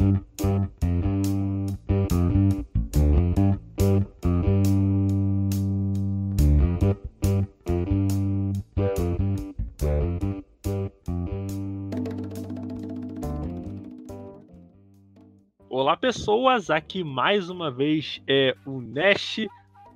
Olá, pessoas! Aqui mais uma vez é o Nash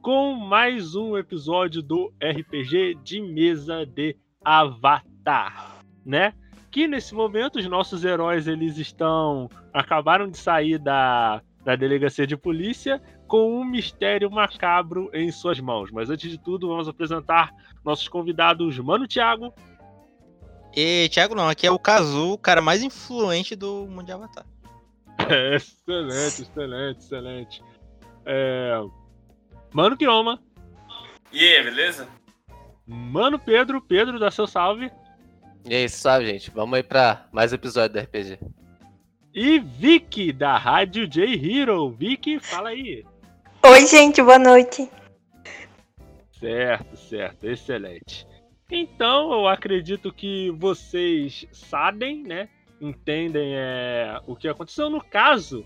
com mais um episódio do RPG de mesa de Avatar, né? Que nesse momento os nossos heróis eles estão acabaram de sair da, da delegacia de polícia com um mistério macabro em suas mãos. Mas antes de tudo, vamos apresentar nossos convidados, Mano Thiago. E Thiago não, aqui é o Kazu, o cara mais influente do mundo de Avatar. É, excelente, excelente, excelente. É... Mano Kioma. E aí, beleza? Mano Pedro, Pedro, dá seu salve. E aí, salve, gente. Vamos aí pra mais episódio do RPG. E Vicky, da Rádio J Hero. Vicky, fala aí. Oi, gente, boa noite. Certo, certo, excelente. Então, eu acredito que vocês sabem, né? Entendem é, o que aconteceu. No caso,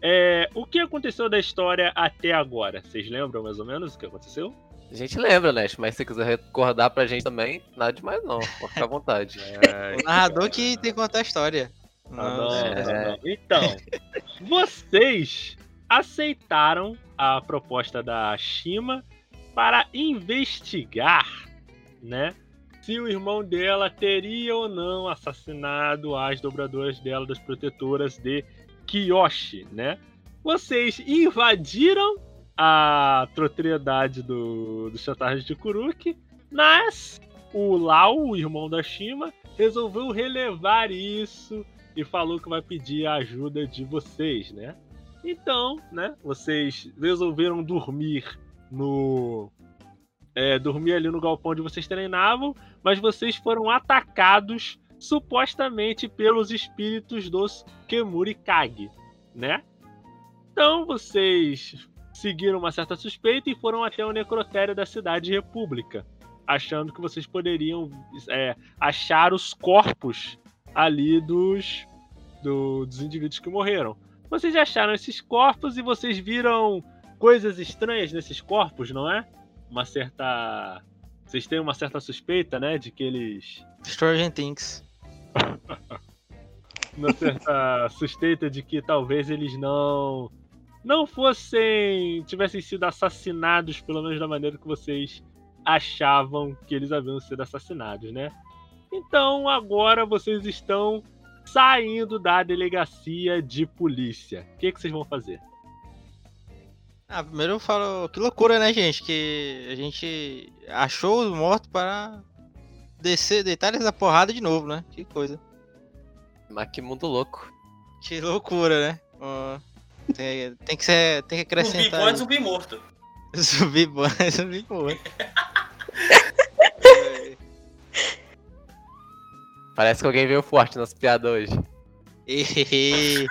é, o que aconteceu da história até agora? Vocês lembram mais ou menos o que aconteceu? A gente lembra, né? Mas se você quiser recordar pra gente também, nada demais não. Pode ficar à vontade. É, O narrador que tem que contar a história. Ah, não, Nossa. é. não. Então, vocês aceitaram a proposta da Shima para investigar, né? Se o irmão dela teria ou não assassinado as dobradoras dela, das protetoras de Kiyoshi, né? Vocês invadiram a propriedade do, do Chantage de Kuruki, mas o Lau, o irmão da Shima, resolveu relevar isso e falou que vai pedir a ajuda de vocês, né? Então, né, vocês resolveram dormir no. É, dormir ali no galpão onde vocês treinavam, mas vocês foram atacados supostamente pelos espíritos dos Kemuri Kage, né? Então vocês seguiram uma certa suspeita e foram até o necrotério da cidade República, achando que vocês poderiam é, achar os corpos ali dos, do- dos indivíduos que morreram. Vocês acharam esses corpos e vocês viram coisas estranhas nesses corpos, não é? Uma certa. Vocês têm uma certa suspeita, né? De que eles. Stranger Things. Uma certa suspeita de que talvez eles não. Não fossem. tivessem sido assassinados, pelo menos da maneira que vocês achavam que eles haviam sido assassinados, né? Então agora vocês estão saindo da delegacia de polícia. O que, que vocês vão fazer? Ah, primeiro eu falo, que loucura, né, gente? Que a gente achou os mortos para descer, deitar eles na porrada de novo, né? Que coisa. Mas que mundo louco. Que loucura, né? Ó, tem, tem que ser, tem que Zumbi acrescentar. bom é zumbi morto. Zumbi bom, é zumbi morto. Parece que alguém veio forte nas piadas hoje.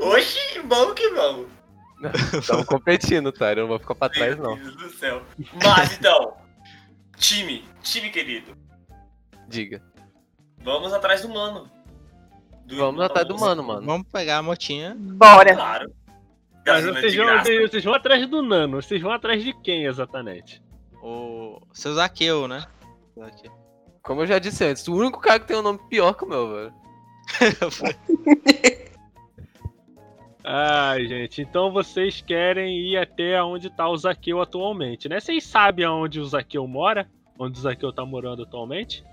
Oxi, vamos que vamos. Estamos competindo, tá? Eu não vou ficar pra trás, não. Meu Deus do céu. Mas então, time, time querido, Diga. vamos atrás do mano. Do Vamos atrás do mano, mano. Vamos pegar a motinha. Bora. Claro. Mas vocês vão, vocês vão atrás do Nano. Vocês vão atrás de quem exatamente? O seu Zaqueu, né? Zaqueu. Como eu já disse antes, o único cara que tem um nome pior que o meu, velho. Ai, gente, então vocês querem ir até onde tá o Zaqueu atualmente, né? Vocês sabem aonde o Zaqueu mora? Onde o Zaqueu tá morando atualmente?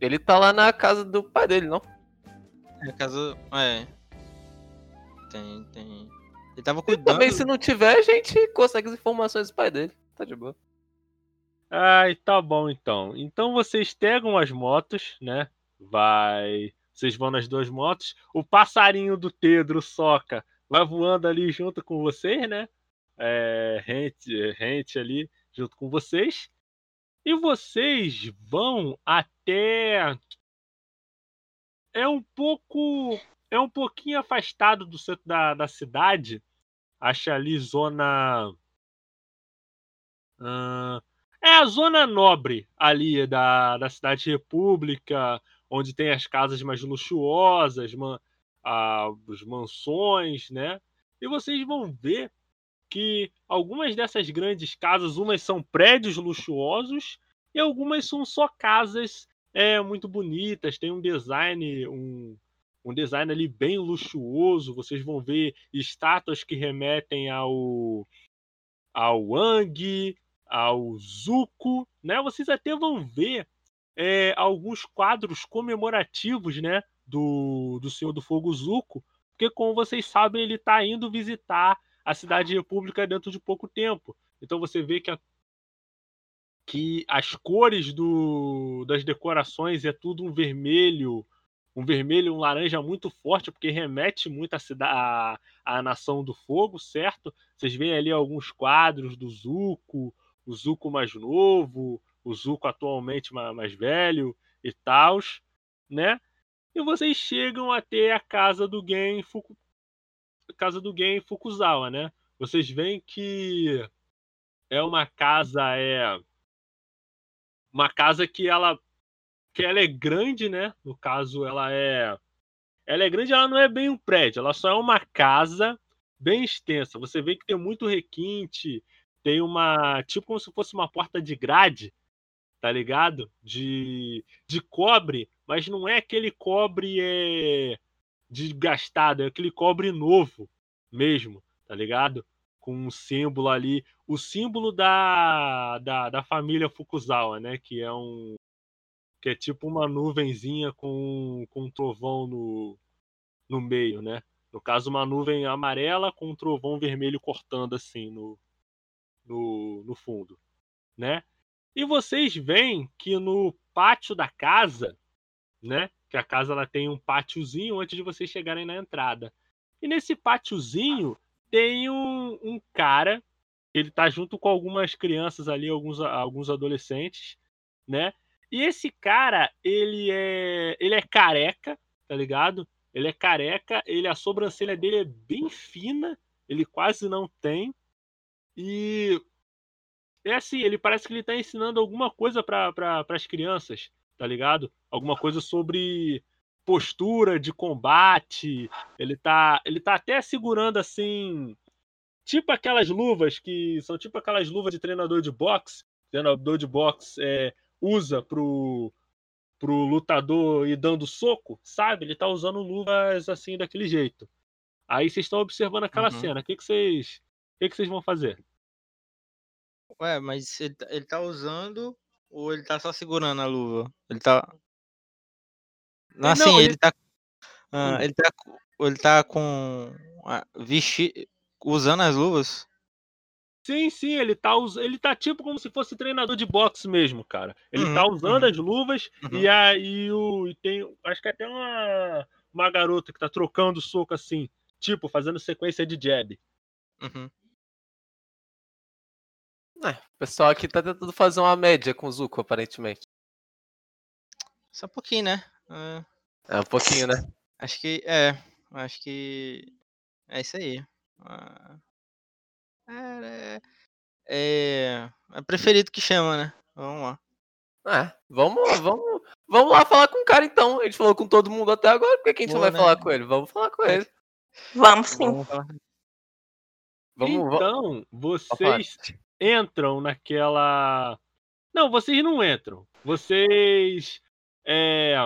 Ele tá lá na casa do pai dele, não? No caso, é. Tem, tem. Ele tava E cuidando. também, se não tiver, a gente consegue as informações do pai dele. Tá de boa. Ai, tá bom então. Então vocês pegam as motos, né? Vai. Vocês vão nas duas motos. O passarinho do Pedro Soca vai voando ali junto com vocês, né? É, rente, rente ali junto com vocês. E vocês vão até. É um pouco. É um pouquinho afastado do centro da, da cidade. Acha ali zona. Ah, é a zona nobre ali da, da cidade República, onde tem as casas mais luxuosas, ma- as mansões, né? E vocês vão ver que algumas dessas grandes casas, umas são prédios luxuosos e algumas são só casas é, muito bonitas, tem um design, um, um design ali bem luxuoso. Vocês vão ver estátuas que remetem ao ao Wang, ao Zuko, né? Vocês até vão ver é, alguns quadros comemorativos, né? Do, do Senhor do Fogo Zuko, porque como vocês sabem ele está indo visitar a cidade república dentro de pouco tempo. Então você vê que, a, que as cores do, das decorações é tudo um vermelho, um vermelho um laranja muito forte, porque remete muito à, cidade, à, Nação do Fogo, certo? Vocês veem ali alguns quadros do Zuko, o Zuko mais novo, o Zuko atualmente mais velho e tal, né? E vocês chegam até a casa do Gen Fuku... casa do Gen Fukuzawa, né? Vocês veem que é uma casa é uma casa que ela que ela é grande, né? No caso, ela é. Ela é grande, ela não é bem um prédio, ela só é uma casa bem extensa. Você vê que tem muito requinte, tem uma. Tipo como se fosse uma porta de grade, tá ligado? De, de cobre, mas não é aquele cobre é, desgastado, é aquele cobre novo mesmo, tá ligado? Com um símbolo ali, o símbolo da, da, da família Fukuzawa, né? Que é um, que é tipo uma nuvenzinha com, com um trovão no, no meio, né? No caso, uma nuvem amarela com um trovão vermelho cortando assim no, no, no fundo, né? E vocês veem que no pátio da casa, né? Que a casa ela tem um pátiozinho antes de vocês chegarem na entrada. E nesse pátiozinho tem um, um cara, ele tá junto com algumas crianças ali, alguns, alguns adolescentes, né? E esse cara, ele é, ele é careca, tá ligado? Ele é careca, ele a sobrancelha dele é bem fina, ele quase não tem. E é assim, ele parece que ele tá ensinando alguma coisa para pra, as crianças, tá ligado? Alguma coisa sobre postura de combate. Ele tá, ele tá até segurando assim, tipo aquelas luvas que são tipo aquelas luvas de treinador de boxe. Treinador de boxe é, usa pro, pro lutador ir dando soco, sabe? Ele tá usando luvas assim daquele jeito. Aí vocês estão observando aquela uhum. cena. O que, que vocês. O que, que vocês vão fazer? Ué, mas ele, tá, ele tá usando ou ele tá só segurando a luva? Ele tá. Não, assim, Não, ele... ele tá. Ah, hum. ele tá. Ele tá com. Vestir. Usando as luvas? Sim, sim, ele tá, ele tá tipo como se fosse treinador de boxe mesmo, cara. Ele uhum, tá usando uhum. as luvas uhum. e aí o, e tem. Acho que até uma, uma garota que tá trocando soco assim, tipo, fazendo sequência de jab. Uhum. É, o pessoal aqui tá tentando fazer uma média com o Zuko, aparentemente. Só um pouquinho, né? É, é um pouquinho, né? Acho que. É. Acho que. É isso aí. Uh... É, é, é preferido que chama, né? Vamos lá. É, vamos, vamos, vamos lá falar com o cara então. A gente falou com todo mundo até agora, por que, que a gente Boa, não vai né? falar com ele? Vamos falar com ele. Vamos sim. Vamos, vamos então, vocês entram naquela. Não, vocês não entram. Vocês é,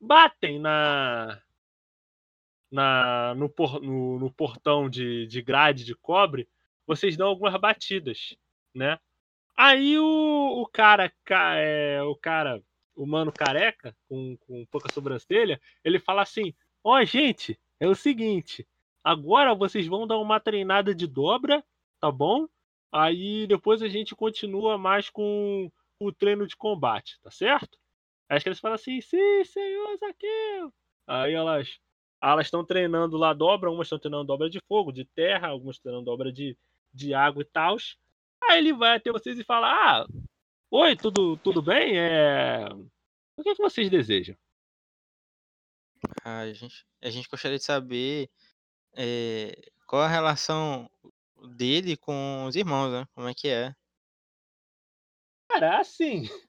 batem na, na no, por, no, no portão de, de grade de cobre vocês dão algumas batidas, né? Aí o, o cara, é, o cara, o mano careca, com, com pouca sobrancelha, ele fala assim: Ó, oh, gente, é o seguinte, agora vocês vão dar uma treinada de dobra, tá bom? Aí depois a gente continua mais com o treino de combate, tá certo? Aí as crianças falam assim: sim, senhor Zaqueu. Aí elas elas estão treinando lá dobra, umas estão treinando dobra de fogo, de terra, algumas treinando dobra de, de água e tal. Aí ele vai até vocês e fala: Ah, oi, tudo, tudo bem? É... O que, é que vocês desejam? Ah, a, gente, a gente gostaria de saber é, qual a relação dele com os irmãos, né? Como é que é? Cara, assim,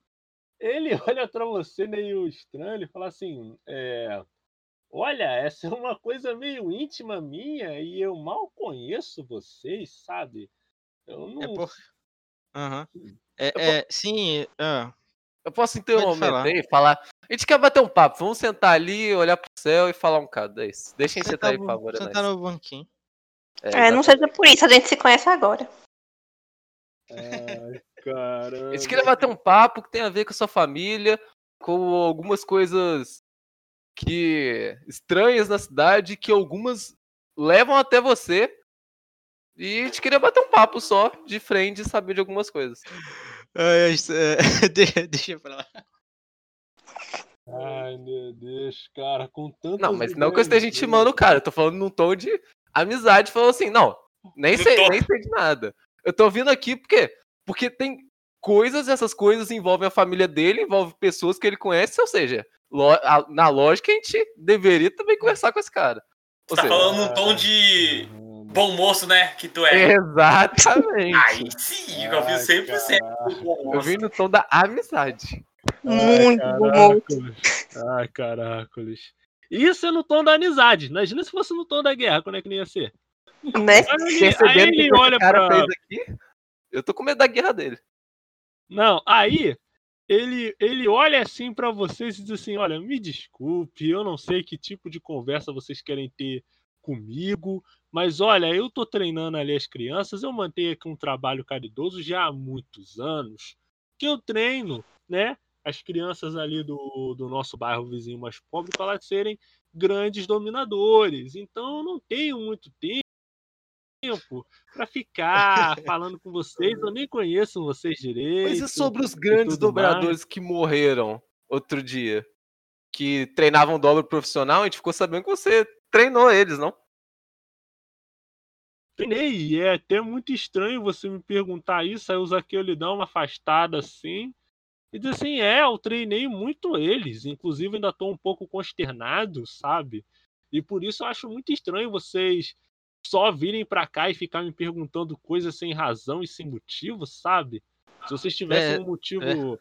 ele olha pra você meio estranho e fala assim: é, Olha, essa é uma coisa meio íntima minha e eu mal conheço vocês, sabe? Eu não. É por... Aham. É, Eu é, sim, ah, Eu posso um Pode momento falar. aí e falar. A gente quer bater um papo. Vamos sentar ali, olhar pro céu e falar um bocado. É isso. Deixem sentar aí, por favor. é sentar nóis. no banquinho. É, não seja por isso, a gente se conhece agora. Ai, caramba. A gente queria bater um papo que tem a ver com a sua família, com algumas coisas que estranhas na cidade, que algumas levam até você. E a gente queria bater um papo só, de frente, e saber de algumas coisas. É, isso, é, deixa, eu falar. Ai, meu Deus, cara, com tanto. Não, mas não que eu esteja intimando o cara, eu tô falando num tom de amizade, falando assim, não, nem sei, nem sei de nada. Eu tô vindo aqui porque, porque tem coisas, essas coisas envolvem a família dele, envolvem pessoas que ele conhece, ou seja, lo- a- na lógica a gente deveria também conversar com esse cara. Ou Você tá seja, falando num tom de bom moço, né? Que tu é. Exatamente. Aí sim, eu vi 100% do bom Eu moço. vim no tom da amizade. Muito bom. Ai, caracoles. Isso é no tom da amizade. Imagina se fosse no tom da guerra, como é que não ia ser? Né? Aí ele, aí ele que olha cara pra. fez aqui, eu tô com medo da guerra dele. Não, aí ele, ele olha assim pra vocês e diz assim: Olha, me desculpe, eu não sei que tipo de conversa vocês querem ter comigo, mas olha, eu tô treinando ali as crianças, eu mantenho aqui um trabalho caridoso já há muitos anos, que eu treino, né? As crianças ali do, do nosso bairro vizinho mais pobre para serem grandes dominadores. Então eu não tenho muito tempo para ficar falando com vocês, eu nem conheço vocês direito. Mas e sobre os grandes tudo mais. dobradores que morreram outro dia? Que treinavam dobro profissional, a gente ficou sabendo que você treinou eles, não? Treinei, é até muito estranho você me perguntar isso, aí o Zaqueu lhe dá uma afastada assim, e diz assim, é, eu treinei muito eles, inclusive ainda tô um pouco consternado, sabe? E por isso eu acho muito estranho vocês só virem pra cá e ficar me perguntando coisas sem razão e sem motivo, sabe? Se vocês tivessem É, um motivo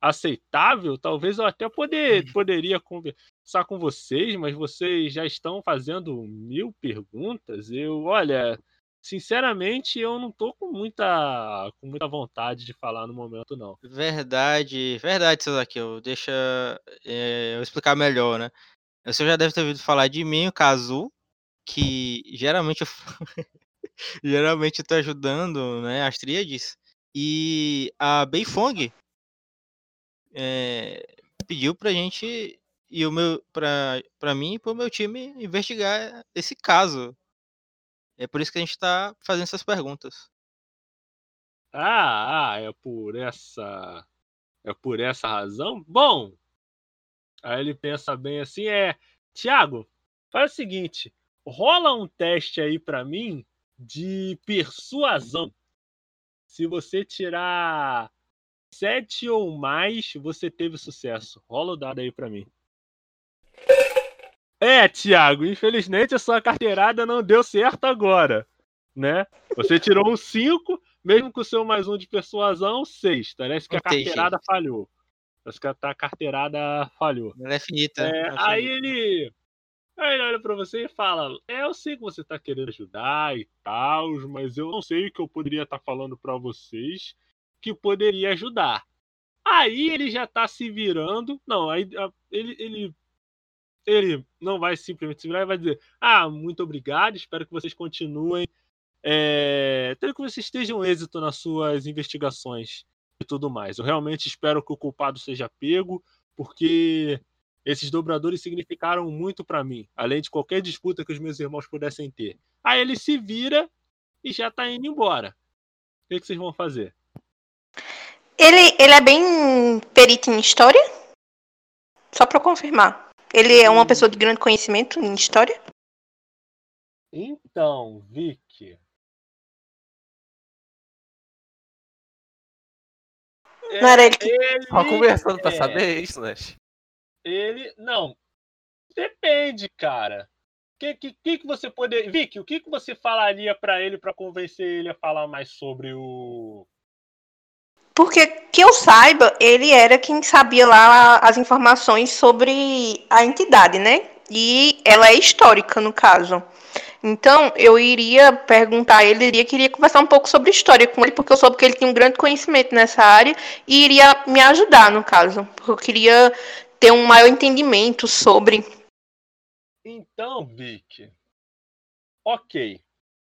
aceitável, talvez eu até poder, poderia conversar com vocês, mas vocês já estão fazendo mil perguntas. Eu, olha, sinceramente, eu não tô com muita, com muita vontade de falar no momento, não. Verdade, verdade, seu Zaqueu. Deixa é, eu explicar melhor, né? Você já deve ter ouvido falar de mim, o Kazu, que geralmente eu, geralmente tô ajudando né, as tríades. E a Beifong é, pediu pra gente e o meu pra mim e pro meu time investigar esse caso. É por isso que a gente tá fazendo essas perguntas. Ah, ah, é por essa, é por essa razão? Bom, aí ele pensa bem assim, é, Tiago, faz o seguinte, rola um teste aí pra mim de persuasão. Se você tirar sete ou mais, você teve sucesso. Rola o dado aí pra mim. É, Thiago, infelizmente a sua carteirada não deu certo agora, né? Você tirou um 5, mesmo com o seu mais um de persuasão, 6. Parece que a carteirada falhou. Parece que a carteirada falhou. Ela é finita. É, é aí ele. Aí ele olha pra você e fala: É, eu sei que você tá querendo ajudar e tal, mas eu não sei o que eu poderia estar falando pra vocês que poderia ajudar. Aí ele já tá se virando. Não, aí ele, ele, ele não vai simplesmente se virar e vai dizer: Ah, muito obrigado, espero que vocês continuem. É, espero que vocês estejam êxito nas suas investigações e tudo mais. Eu realmente espero que o culpado seja pego, porque esses dobradores significaram muito pra mim, além de qualquer disputa que os meus irmãos pudessem ter. Aí ele se vira e já tá indo embora. O que, que vocês vão fazer? Ele, ele é bem perito em história? Só pra confirmar. Ele é uma pessoa de grande conhecimento em história? Então, Vic. Não era ele que. Ele, Só conversando pra é, saber isso, né? Ele. Não. Depende, cara. O que, que, que que você poderia. Vic, o que, que você falaria pra ele pra convencer ele a falar mais sobre o. Porque, que eu saiba, ele era quem sabia lá as informações sobre a entidade, né? E ela é histórica, no caso. Então, eu iria perguntar a ele, iria queria conversar um pouco sobre história com ele, porque eu soube que ele tem um grande conhecimento nessa área e iria me ajudar, no caso. Porque eu queria ter um maior entendimento sobre. Então, Vic. Ok.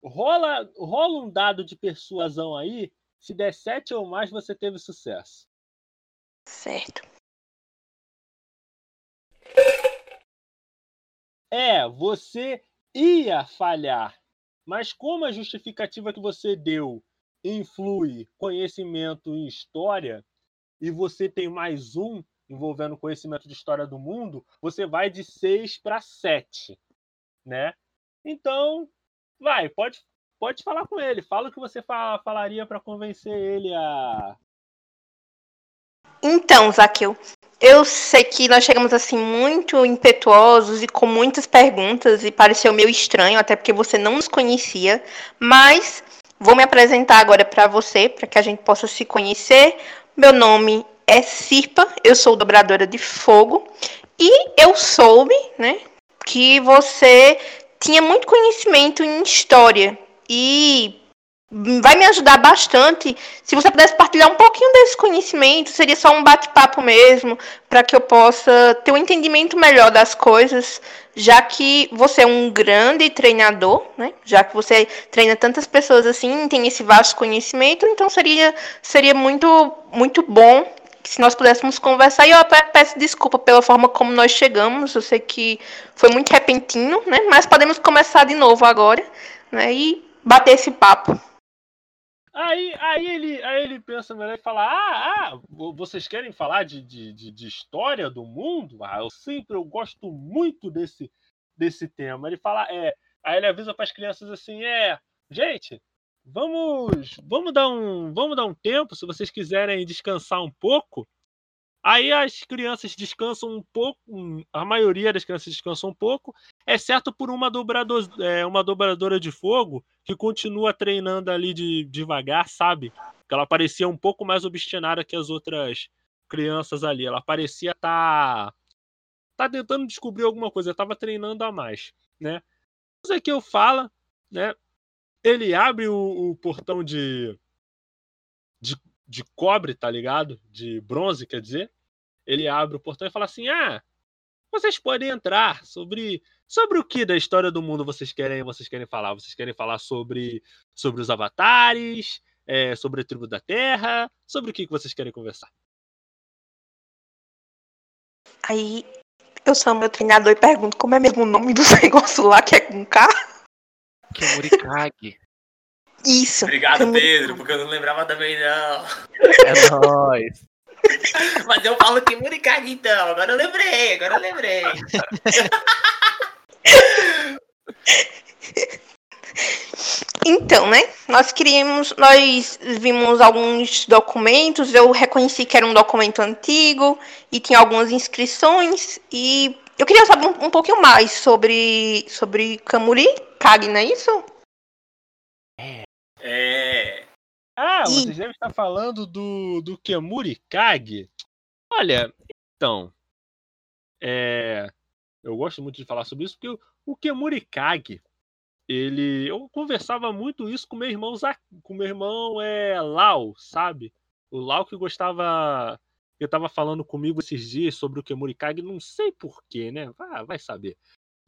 Rola, rola um dado de persuasão aí. Se der 7 ou mais, você teve sucesso. Certo. É, você ia falhar. Mas como a justificativa que você deu influi conhecimento em história, e você tem mais um envolvendo conhecimento de história do mundo, você vai de 6 para 7, né? Então, vai, pode, pode falar com ele. Fala o que você fa falaria para convencer ele a. Então, Zaqueu, eu sei que nós chegamos assim muito impetuosos e com muitas perguntas e pareceu meio estranho, até porque você não nos conhecia, mas vou me apresentar agora para você, para que a gente possa se conhecer. Meu nome é Sirpa, eu sou dobradora de fogo e eu soube, né, que você tinha muito conhecimento em história e vai me ajudar bastante se você pudesse partilhar um pouquinho desse conhecimento, seria só um bate-papo mesmo, para que eu possa ter um entendimento melhor das coisas, já que você é um grande treinador, né? Já que você treina tantas pessoas assim, tem esse vasto conhecimento, então seria seria muito muito bom se nós pudéssemos conversar. E eu até peço desculpa pela forma como nós chegamos. Eu sei que foi muito repentino, né? Mas podemos começar de novo agora, né? E bater esse papo. Aí, aí, ele, aí ele pensa melhor e fala: Ah, ah vocês querem falar de, de, de, história do mundo? Ah, eu sempre eu gosto muito desse, desse tema. Ele fala: É. Aí ele avisa para as crianças assim: É, gente, vamos vamos dar um vamos dar um tempo se vocês quiserem descansar um pouco aí as crianças descansam um pouco a maioria das crianças descansam um pouco exceto por uma dobrador, é, uma dobradora de fogo que continua treinando ali de devagar sabe? Que ela parecia um pouco mais obstinada que as outras crianças ali. Ela parecia tá, tá tentando descobrir alguma coisa estava treinando a mais né? Isso que eu falo né? Ele abre o, o portão de, de, cobre, tá ligado? De bronze, quer dizer. Ele abre o portão e fala assim: Ah, vocês podem entrar sobre sobre o que da história do mundo vocês querem vocês querem falar vocês querem falar sobre sobre os avatares é, sobre a tribo da terra sobre o que, que vocês querem conversar aí eu sou meu treinador e pergunto como é mesmo o nome do negócio lá que é com K Kemurikage. Isso. Obrigado, Pedro, porque eu não lembrava também, não. É nóis. Mas eu falo Kemurikage, então. Agora eu lembrei, agora eu lembrei. Então, né? Nós queríamos, nós vimos alguns documentos. Eu reconheci que era um documento antigo e tinha algumas inscrições. E eu queria saber um, um pouquinho mais sobre sobre Kamuri Kage, não é isso? É. É. Ah, e... vocês devem estar falando do, do Kemuri Kage. Olha, então. É, eu gosto muito de falar sobre isso, porque o, o Kemuri Kage, ele. Eu conversava muito isso com meu irmão com meu irmão é, Lau, sabe? O Lau que gostava. Ele estava falando comigo esses dias sobre o Kemuri Kage, não sei porquê, né? Ah, vai saber.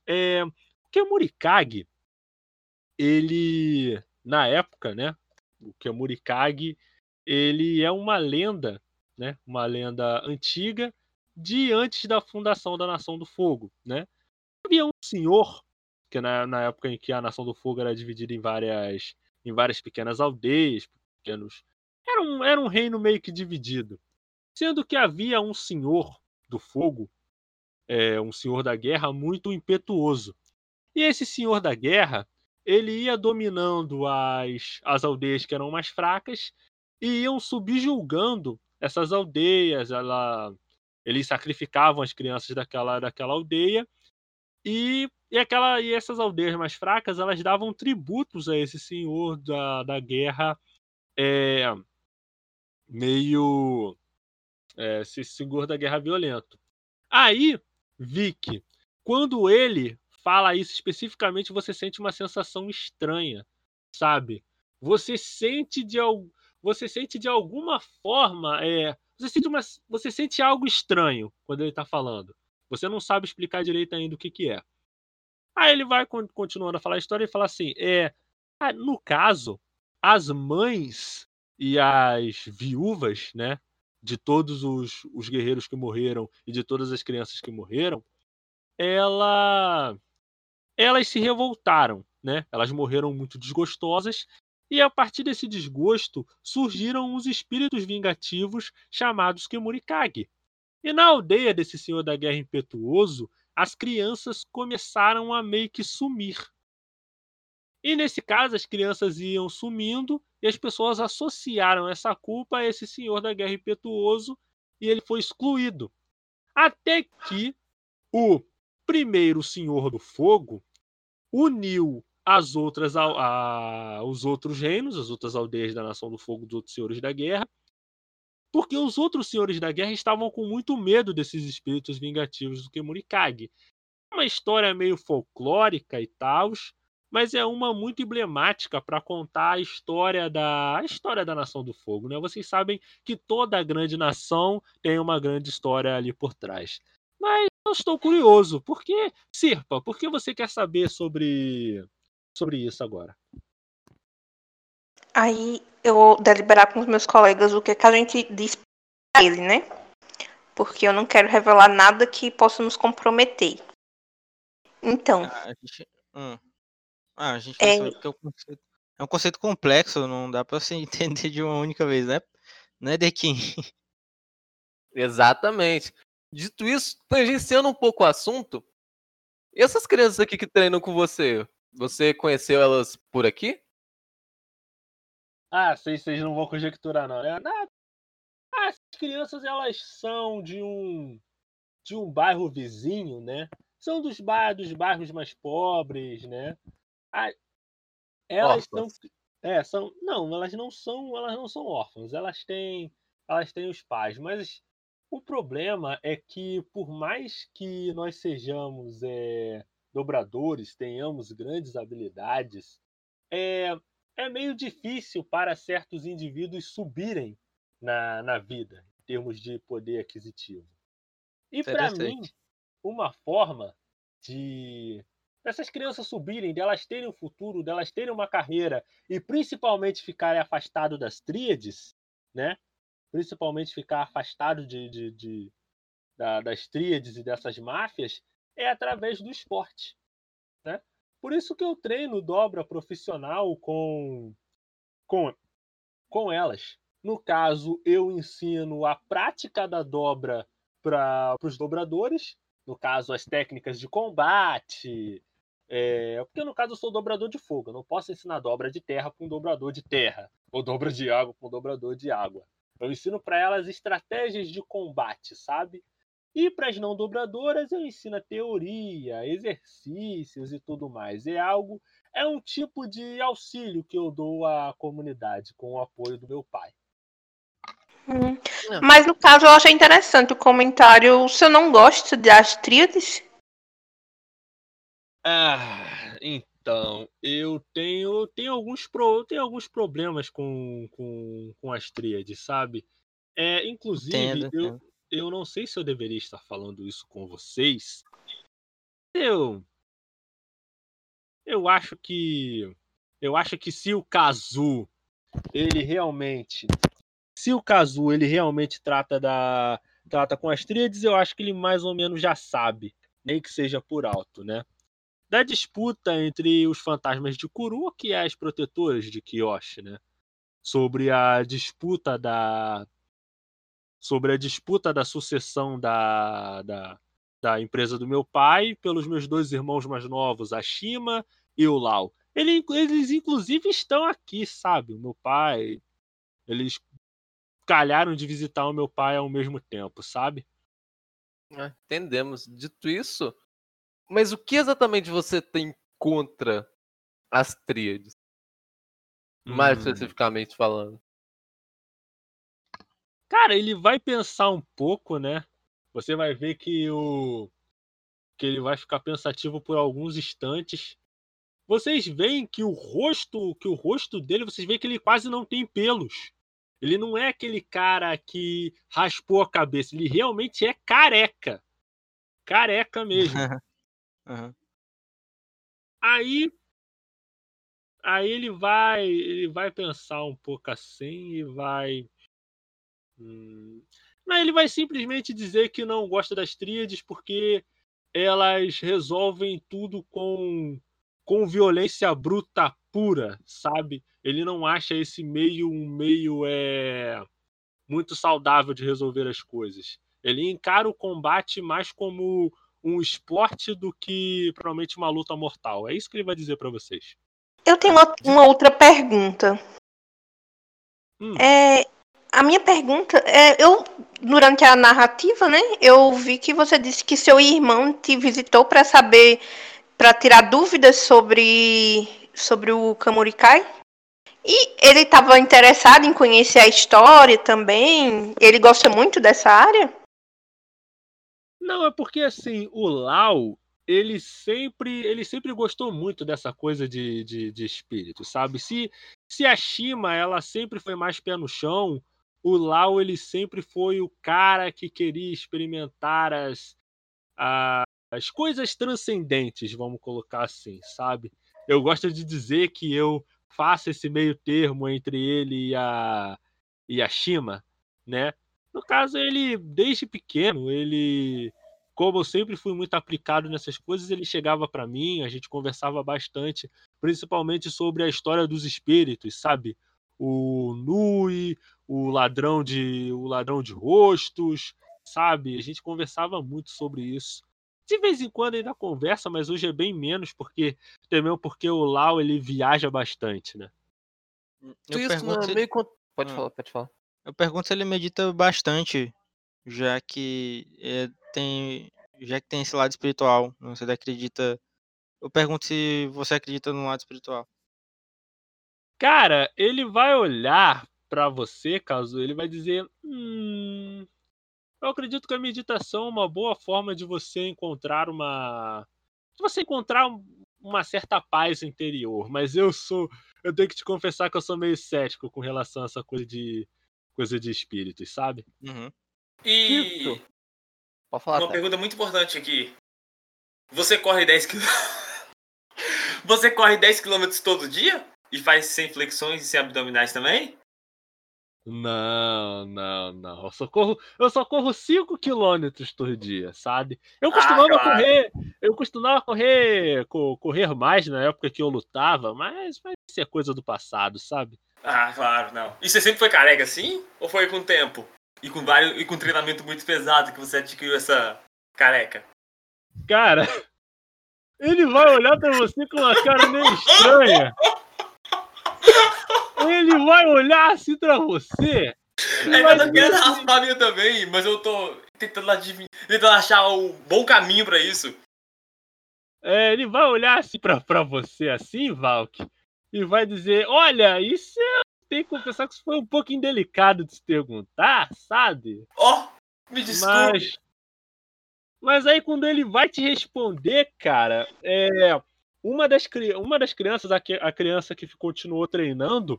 É, o Kemuri Kage, ele, na época, né, o Kemurikage, ele é uma lenda, né, uma lenda antiga de antes da fundação da Nação do Fogo, né? Havia um senhor que na, na época em que a Nação do Fogo era dividida em várias em várias pequenas aldeias, pequenos era um, era um reino meio que dividido, sendo que havia um senhor do fogo, é, um senhor da guerra muito impetuoso. E esse senhor da guerra ele ia dominando as, as aldeias que eram mais fracas e iam subjulgando essas aldeias. Ela, eles sacrificavam as crianças daquela, daquela aldeia e, e, aquela, e essas aldeias mais fracas elas davam tributos a esse senhor da, da guerra é, meio é, esse senhor da guerra violento. Aí, Vic, quando ele fala isso especificamente, você sente uma sensação estranha, sabe? Você sente de, você sente de alguma forma, é, você, sente uma, você sente algo estranho quando ele está falando. Você não sabe explicar direito ainda o que, que é. Aí ele vai continuando a falar a história e fala assim: é, ah, no caso, as mães e as viúvas, né, de todos os, os guerreiros que morreram e de todas as crianças que morreram, ela, elas se revoltaram, né? Elas morreram muito desgostosas e a partir desse desgosto surgiram os espíritos vingativos chamados Kemurikage. E na aldeia desse senhor da guerra impetuoso, as crianças começaram a meio que sumir. E nesse caso, as crianças iam sumindo e as pessoas associaram essa culpa a esse senhor da guerra impetuoso e ele foi excluído. Até que o primeiro senhor do fogo uniu as outras a, a, os outros reinos, as outras aldeias da nação do fogo dos outros senhores da guerra, porque os outros senhores da guerra estavam com muito medo desses espíritos vingativos do Kemurikage. Uma história meio folclórica e tal, mas é uma muito emblemática para contar a história da a história da Nação do Fogo, né? Vocês sabem que toda grande nação tem uma grande história ali por trás. Mas eu estou curioso, por que, Sirpa, por que você quer saber sobre sobre isso agora? Aí eu vou deliberar com os meus colegas o que, é que a gente diz para ele, né? Porque eu não quero revelar nada que possa nos comprometer. Então. Ah, a gente, hum. ah, a gente é... que é um, conceito, é um conceito complexo, não dá para você entender de uma única vez, né? Né, Dequim? Exatamente. Dito isso, tangenciando um pouco o assunto, e essas crianças aqui que treinam com você, você conheceu elas por aqui? Ah, vocês, vocês não vão conjecturar, não, né? Ah, as crianças, elas são de um de um bairro vizinho, né? São dos, ba dos bairros mais pobres, né? Ah, elas são, é, são, não, elas não são, elas não são órfãs. Elas têm, elas têm os pais, mas o problema é que por mais que nós sejamos é, dobradores, tenhamos grandes habilidades, é, é meio difícil para certos indivíduos subirem na, na vida, em termos de poder aquisitivo. E para mim, uma forma de essas crianças subirem, delas terem um futuro, delas terem uma carreira e principalmente ficarem afastados das tríades, né? Principalmente ficar afastado de, de, de da, das tríades e dessas máfias, é através do esporte. Né? Por isso que eu treino dobra profissional com, com, com elas. No caso, eu ensino a prática da dobra para os dobradores, no caso, as técnicas de combate. É, porque no caso eu sou dobrador de fogo, eu não posso ensinar dobra de terra para um dobrador de terra, ou dobra de água para um dobrador de água. Eu ensino para elas estratégias de combate, sabe? E para as não dobradoras eu ensino a teoria, exercícios e tudo mais. É algo, é um tipo de auxílio que eu dou à comunidade com o apoio do meu pai. Hum. Mas no caso eu achei interessante o comentário. Se eu não gosto das tríades? Ah, então, eu tenho, tenho, alguns, pro, tenho alguns problemas com, com, com as tríades, sabe? É, inclusive, entendo, eu, entendo eu não sei se eu deveria estar falando isso com vocês. Eu. Eu acho que. Eu acho que se o Kazu ele realmente. Se o Kazu ele realmente trata da. Trata com as tríades, eu acho que ele mais ou menos já sabe. Nem que seja por alto, né? Da disputa entre os fantasmas de Kurua, que é as protetoras de Kyoshi, né? Sobre a disputa da, sobre a disputa da sucessão da, da, da empresa do meu pai pelos meus dois irmãos mais novos, a Shima e o Lau. Ele, eles, inclusive, estão aqui, sabe? O meu pai. Eles calharam de visitar o meu pai ao mesmo tempo, sabe? É, entendemos. Dito isso, mas o que exatamente você tem contra as tríades? Mais hum. especificamente falando. Cara, ele vai pensar um pouco, né? Você vai ver que o que ele vai ficar pensativo por alguns instantes. Vocês veem que o rosto, que o rosto dele, vocês veem que ele quase não tem pelos. Ele não é aquele cara que raspou a cabeça, ele realmente é careca. Careca mesmo. Aham. Aí aí ele vai, ele vai pensar um pouco assim e vai hum, não, ele vai simplesmente dizer que não gosta das tríades porque elas resolvem tudo com com violência bruta pura, sabe? Ele não acha esse meio um meio é muito saudável de resolver as coisas. Ele encara o combate mais como um esporte do que provavelmente uma luta mortal. É isso que ele vai dizer pra vocês. Eu tenho uma, uma outra pergunta. Hum. É, a minha pergunta é, eu durante a narrativa, né, eu vi que você disse que seu irmão te visitou para saber, para tirar dúvidas sobre sobre o Kamurikai. E ele estava interessado em conhecer a história também. Ele gosta muito dessa área. Não, é porque assim, o Lau, ele sempre, ele sempre gostou muito dessa coisa de, de, de espírito, sabe? Se, se a Shima, ela sempre foi mais pé no chão, o Lau, ele sempre foi o cara que queria experimentar as, as coisas transcendentes, vamos colocar assim, sabe? Eu gosto de dizer que eu faço esse meio termo entre ele e a, e a Shima, né? No caso, ele, desde pequeno, ele, como eu sempre fui muito aplicado nessas coisas, ele chegava para mim, a gente conversava bastante, principalmente sobre a história dos espíritos, sabe? O Nui, o ladrão de, o ladrão de rostos, sabe? A gente conversava muito sobre isso. De vez em quando ainda conversa, mas hoje é bem menos, porque também porque o Lau ele viaja bastante, né? Eu Isso pergunto, não se, meio. Pode Ah. falar, pode falar. eu pergunto se ele medita bastante, já que é, tem, já que tem esse lado espiritual. Não sei se ele acredita. Eu pergunto se você acredita no lado espiritual. Cara, ele vai olhar pra você, caso ele vai dizer: hum, eu acredito que a meditação é uma boa forma de você encontrar uma, de você encontrar um- uma certa paz interior. Mas eu sou, eu tenho que te confessar que eu sou meio cético com relação a essa coisa de coisa de espíritos, sabe? Uhum. E Isso. Pode falar, uma tá? pergunta muito importante aqui. Você corre 10 km. Você corre 10 km todo dia? E faz sem flexões e sem abdominais também? Não, não, não. Eu só corro, eu só corro 5 quilômetros por dia, sabe? Eu Ah, costumava claro. correr, eu costumava correr, co- correr mais na época que eu lutava, mas, mas isso é coisa do passado, sabe? Ah, claro, não. E você sempre foi careca assim? Ou foi com o tempo? E com vários e com treinamento muito pesado que você adquiriu essa careca? Cara, ele vai olhar pra você com uma cara meio estranha. Ele vai olhar assim pra você. ele É, tô dizer querendo raspar a minha também, mas eu tô tentando, tentando achar o bom caminho pra isso. É, ele vai olhar assim pra, pra você, assim, Valk, e vai dizer: Olha, isso é. Tem que confessar que isso foi um pouco indelicado de se perguntar, sabe? Ó, me desculpe. Mas. Mas aí quando ele vai te responder, cara, é. Uma das, uma das crianças, a, a criança que continuou treinando,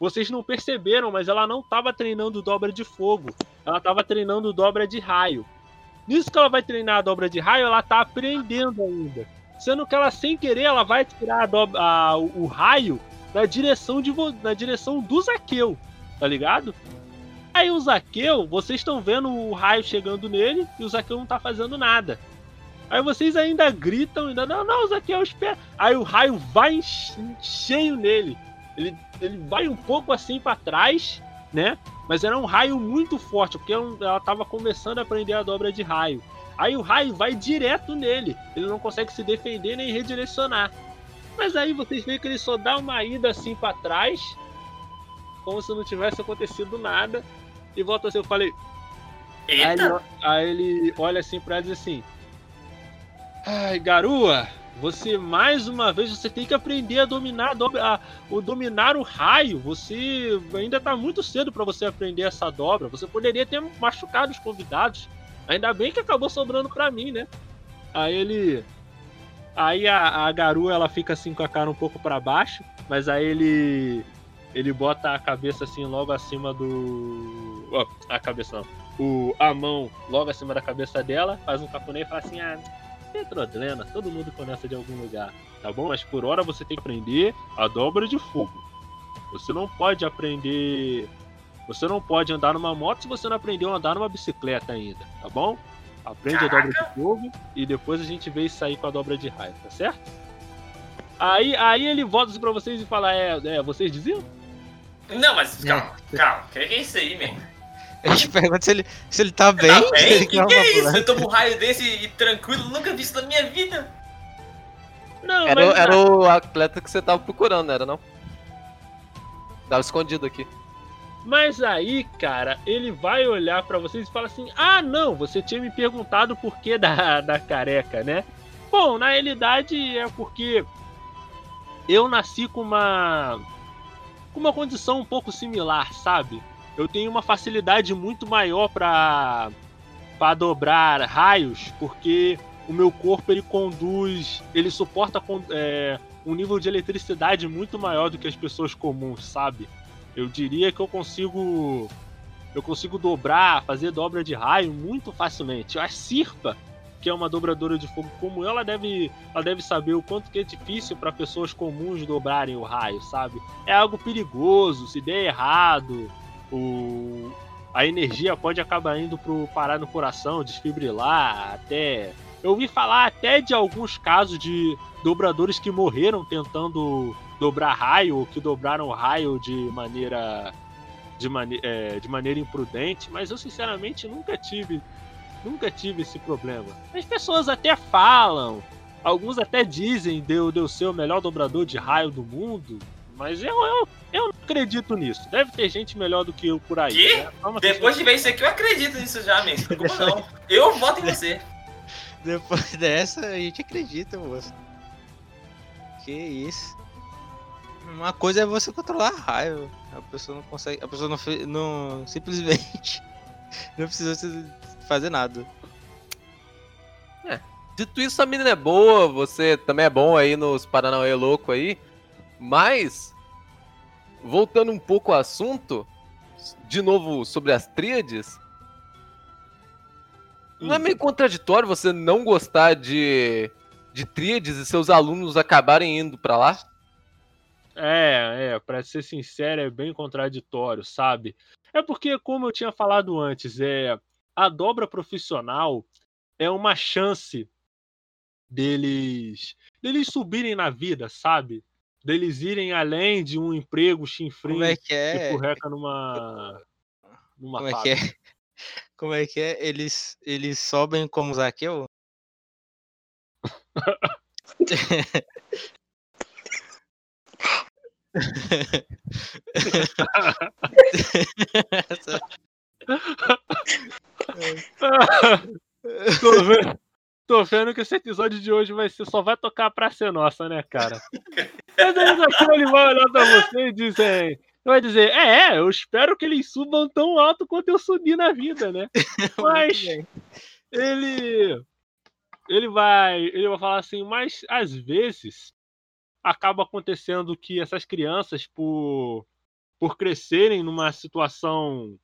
vocês não perceberam, mas ela não estava treinando dobra de fogo. Ela estava treinando dobra de raio. Nisso que ela vai treinar a dobra de raio, ela tá aprendendo ainda. Sendo que ela, sem querer, ela vai tirar a dobra- a- o, o raio na direção, de, na direção do Zaqueu, tá ligado? Aí o Zaqueu, vocês estão vendo o raio chegando nele e o Zaqueu não tá fazendo nada. Aí vocês ainda gritam, ainda, não, não, Zaqueu, espera. Aí o raio vai cheio nele. Ele, ele vai um pouco assim pra trás, né? Mas era um raio muito forte, porque ela ela tava começando a aprender a dobra de raio. Aí o raio vai direto nele. Ele não consegue se defender nem redirecionar. Mas aí vocês veem que ele só dá uma ida assim pra trás, como se não tivesse acontecido nada, e volta assim. Eu falei. Aí ele, Eita! aí ele olha assim pra ela e diz assim: Ai, garua, você mais uma vez você tem que aprender a dominar, a o dominar o raio. Você ainda tá muito cedo pra você aprender essa dobra. Você poderia ter machucado os convidados. Ainda bem que acabou sobrando pra mim, né? Aí ele. Aí a, a ela fica assim com a cara um pouco para baixo, mas aí ele. Ele bota a cabeça assim logo acima do. Ó, a cabeça não. O, a mão logo acima da cabeça dela, faz um cafuné e fala assim: ah, Petrodlena, todo mundo conhece de algum lugar, tá bom? Mas por hora você tem que aprender a dobra de fogo. Você não pode aprender. Você não pode andar numa moto se você não aprendeu a andar numa bicicleta ainda, tá bom? Aprende Caraca. a dobra de fogo e depois a gente vê isso aí com a dobra de raio, tá certo? Aí, aí ele volta assim pra vocês e fala: É, é vocês diziam? Não, mas calma, calma, o que é isso aí, mesmo? A gente pergunta se ele, se ele tá bem. Tá bem? O que, que é isso? Eu tomo um raio desse e tranquilo, nunca vi isso na minha vida. Não, era, mas... era o atleta que você tava procurando, era não? Tava escondido aqui. Mas aí, cara, ele vai olhar para vocês e fala assim: Ah, não, você tinha me perguntado por que da, da careca, né? Bom, na realidade é porque eu nasci com uma. com uma condição um pouco similar, sabe? Eu tenho uma facilidade muito maior para para dobrar raios, porque o meu corpo ele conduz, ele suporta é, um nível de eletricidade muito maior do que as pessoas comuns, sabe? Eu diria que eu consigo eu consigo dobrar, fazer dobra de raio muito facilmente. A Sirpa, que é uma dobradora de fogo como ela deve, ela deve saber o quanto que é difícil para pessoas comuns dobrarem o raio, sabe? É algo perigoso, se der errado, o a energia pode acabar indo pro parar no coração, desfibrilar, até eu ouvi falar até de alguns casos de dobradores que morreram tentando dobrar raio, ou que dobraram raio de maneira de, mane é, de maneira imprudente, mas eu sinceramente nunca tive nunca tive esse problema. As pessoas até falam, alguns até dizem deu deu ser o melhor dobrador de raio do mundo, mas eu, eu, eu não acredito nisso. Deve ter gente melhor do que eu por aí. Que? Né? Depois de ver isso aqui, eu acredito nisso já, mesmo. não? Eu voto em você. Depois dessa, a gente acredita, moço. Que isso. Uma coisa é você controlar a raiva. A pessoa não consegue. A pessoa não, não simplesmente não precisa fazer nada. É. Dito isso, a menina é boa, você também é bom aí nos Paranauê louco aí. Mas, voltando um pouco ao assunto, de novo sobre as tríades, não é meio contraditório você não gostar de, de tríades e seus alunos acabarem indo para lá? É, é, para ser sincero, é bem contraditório, sabe? É porque, como eu tinha falado antes, é a dobra profissional é uma chance deles deles subirem na vida, sabe? Deles irem além de um emprego chinfrim Como é que é? que numa numa Como é que é? Como é que é? Eles, eles sobem como Zaqueu? tô, vendo, tô vendo que esse episódio de hoje vai ser só vai tocar pra ser nossa, né, cara? Mas eles aqui ele vai olhar pra você e dizem: vai dizer, é, é, eu espero que eles subam tão alto quanto eu subi na vida, né? Mas ele ele vai ele vai falar assim, mas às vezes acaba acontecendo que essas crianças por por crescerem numa situação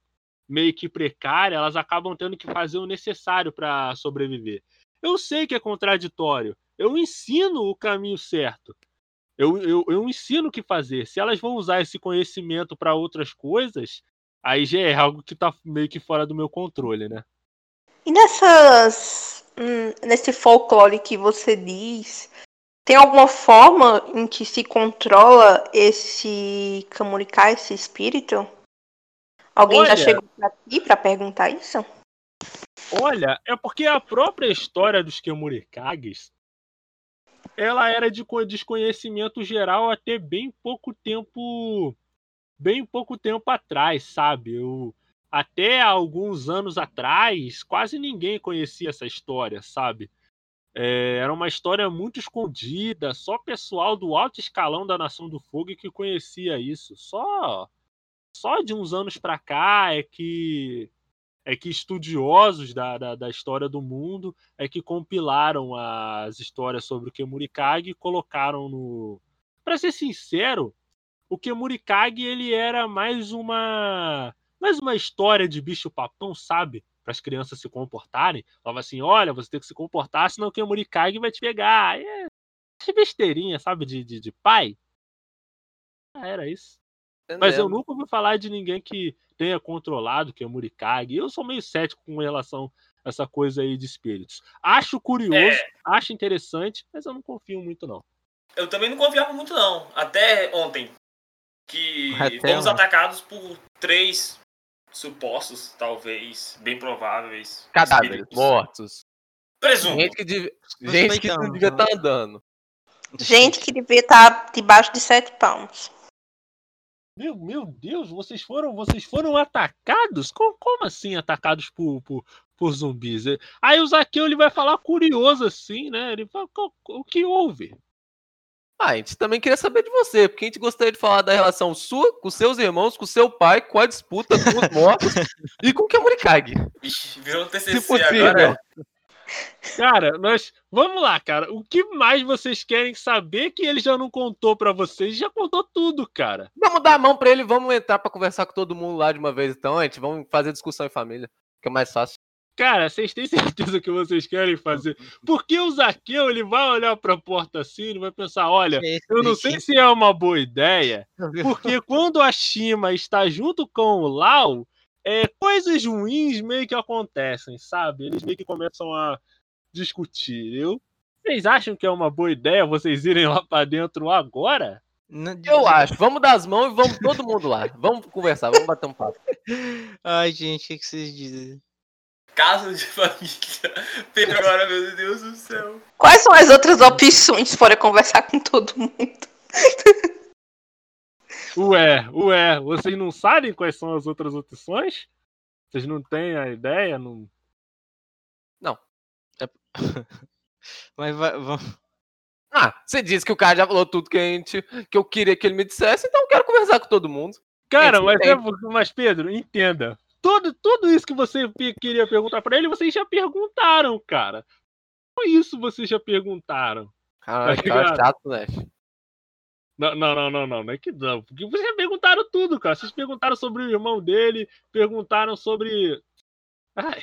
meio que precária, elas acabam tendo que fazer o necessário para sobreviver. Eu sei que é contraditório. Eu ensino o caminho certo. Eu, eu, eu ensino o que fazer. Se elas vão usar esse conhecimento para outras coisas, aí já é algo que tá meio que fora do meu controle, né? E nessas. Hum, nesse folclore que você diz, tem alguma forma em que se controla esse Kamurikai, esse espírito? Alguém Olha, já chegou aqui para perguntar isso? Olha, é porque a própria história dos Kemurikages ela era de desconhecimento geral até bem pouco tempo bem pouco tempo atrás, sabe? Eu, até alguns anos atrás, quase ninguém conhecia essa história, sabe? É, era uma história muito escondida, só pessoal do alto escalão da Nação do Fogo que conhecia isso. Só só de uns anos para cá é que é que estudiosos da, da, da, história do mundo é que compilaram as histórias sobre o Kemurikage e colocaram no. Para ser sincero, o Kemurikage ele era mais uma mais uma história de bicho papão, sabe? Para as crianças se comportarem. Falava assim: olha, você tem que se comportar, senão o Kemurikage vai te pegar. É, é besteirinha, sabe? De, de, de pai. Ah, era isso. Mas eu nunca ouvi falar de ninguém que tenha controlado que é o Murikage. Eu sou meio cético com relação a essa coisa aí de espíritos. Acho curioso, é. acho interessante, mas eu não confio muito, não. Eu também não confiava muito, não. Até ontem. Que Até fomos atacados por três supostos, talvez, bem prováveis. Cadáveres, espíritos. mortos. Presunto. Gente que, dev... Gente que não devia estar tá andando. Gente que devia estar tá debaixo de sete palmos. Meu, meu Deus, vocês foram, vocês foram atacados? Como, como assim atacados por, por, por, zumbis? Aí o Zaqueu ele vai falar curioso assim, né? Ele fala, o que houve? Ah, a gente também queria saber de você, porque a gente gostaria de falar da relação sua com seus irmãos, com seu pai, com a disputa com os mortos e com o Kamurikage. Ixi, virou TCC agora. Cara, nós. Vamos lá, cara. O que mais vocês querem saber que ele já não contou para vocês? Já contou tudo, cara. Vamos dar a mão para ele, vamos entrar para conversar com todo mundo lá de uma vez, então, gente. Vamos fazer discussão em família, que é mais fácil. Cara, vocês têm certeza que vocês querem fazer? Porque o Zaqueu, ele vai olhar para a porta assim, ele vai pensar: olha, eu não sei se é uma boa ideia, porque quando a Shima está junto com o Lau, é, coisas ruins meio que acontecem, sabe? Eles meio que começam a discutir. Eu, vocês acham que é uma boa ideia vocês irem lá para dentro agora? Eu acho. Vamos dar as mãos e vamos todo mundo lá. Vamos conversar, vamos bater um papo. Ai, gente, o que, que vocês dizem? Casa de família. Pedro, agora, meu Deus do céu. Quais são as outras opções fora conversar com todo mundo? Ué, ué, vocês não sabem quais são as outras opções? Vocês não têm a ideia? Não. Não. É... Mas vai, vamos. Ah, você disse que o cara já falou tudo que, a gente, que eu queria que ele me dissesse, então eu quero conversar com todo mundo. Cara, mas, é, mas Pedro, entenda. Tudo, tudo isso que você queria perguntar para ele, vocês já perguntaram, cara. Só isso vocês já perguntaram. Caralho, tá chato, né? Não, não, não, não, não, não é que não. Porque vocês perguntaram tudo, cara. Vocês perguntaram sobre o irmão dele, perguntaram sobre. Ai.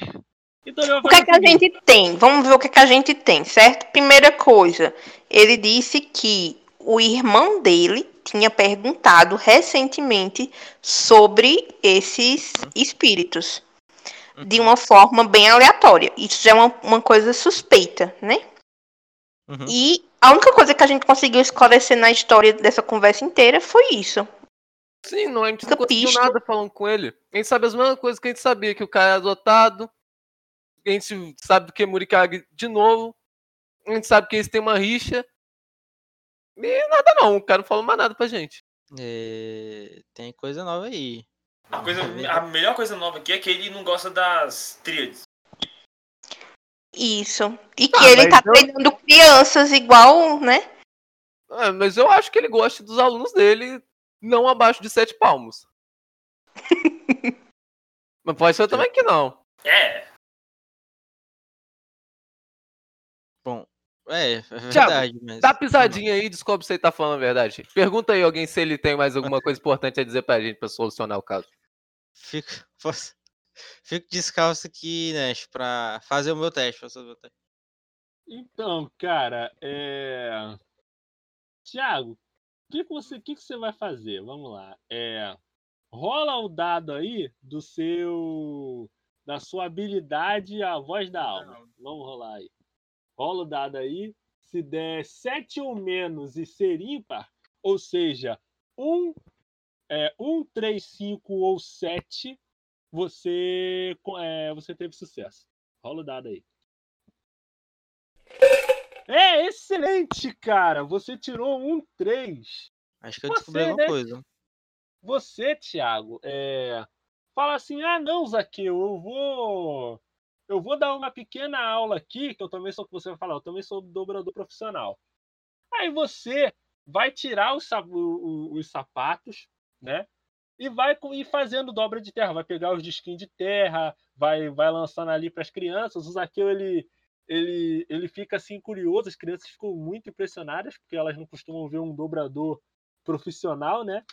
Então, o que, é que a gente tem? Vamos ver o que, é que a gente tem, certo? Primeira coisa, ele disse que o irmão dele tinha perguntado recentemente sobre esses espíritos de uma forma bem aleatória. Isso já é uma, uma coisa suspeita, né? Uhum. E a única coisa que a gente conseguiu esclarecer na história dessa conversa inteira foi isso. Sim, não, a gente não conseguiu nada falando com ele. A gente sabe as mesmas coisas que a gente sabia, que o cara é adotado. A gente sabe que é Murikage de novo. A gente sabe que eles têm uma rixa. E nada não, o cara não falou mais nada pra gente. É... Tem coisa nova aí. A, coisa, a melhor coisa nova aqui é que ele não gosta das tríades. Isso. E que ah, ele tá eu... treinando crianças igual, né? É, mas eu acho que ele gosta dos alunos dele não abaixo de sete palmos. mas pode ser também que não. É. é, é verdade. Thiago, mas... Dá pisadinha aí e descobre se ele tá falando a verdade. Pergunta aí alguém se ele tem mais alguma coisa importante a dizer pra gente pra solucionar o caso. Fica. Fico descalço aqui, Nash, pra fazer o meu teste. Fazer o meu teste. Então, cara, é. Tiago, o que, que, você, que, que você vai fazer? Vamos lá. É... Rola o dado aí do seu. da sua habilidade a voz da alma. Vamos rolar aí. Rola o dado aí. Se der 7 ou menos e ser ímpar, ou seja, 1, é, 1 3, 5 ou 7, você, é, você teve sucesso. Rola o dado aí. É excelente, cara! Você tirou um 3. Acho que eu você, descobri alguma né? coisa. Você, Thiago, é... fala assim: ah, não, Zaqueu, eu vou. Eu vou dar uma pequena aula aqui, que eu também sou que você vai falar, eu também sou dobrador profissional. Aí você vai tirar os, os sapatos, né? e vai ir fazendo dobra de terra. Vai pegar os disquinhos de terra, vai, vai lançando ali para as crianças. O Zaqueu ele, ele, ele fica assim curioso, as crianças ficam muito impressionadas, porque elas não costumam ver um dobrador profissional, né? Uhum.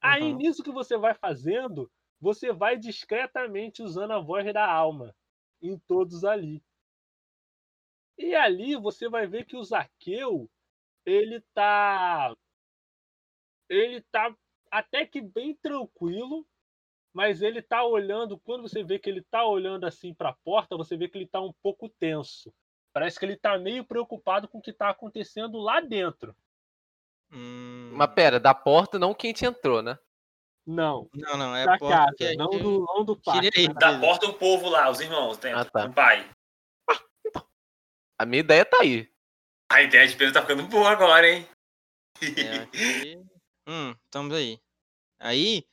Aí nisso que você vai fazendo, você vai discretamente usando a voz da alma em todos ali. E ali você vai ver que o Zaqueu, ele tá ele tá até que bem tranquilo, mas ele tá olhando, quando você vê que ele tá olhando assim para a porta, você vê que ele tá um pouco tenso. Parece que ele tá meio preocupado com o que tá acontecendo lá dentro. Hum... Mas pera, da porta não quem te entrou, né? Não. Não, não, é da casa, que, não, do, não do pai. Da porta do povo lá, os irmãos, tem ah, tá. o pai. A minha ideia tá aí. A ideia de Pedro tá ficando boa agora, hein? É, aqui... hum, estamos aí. Aí,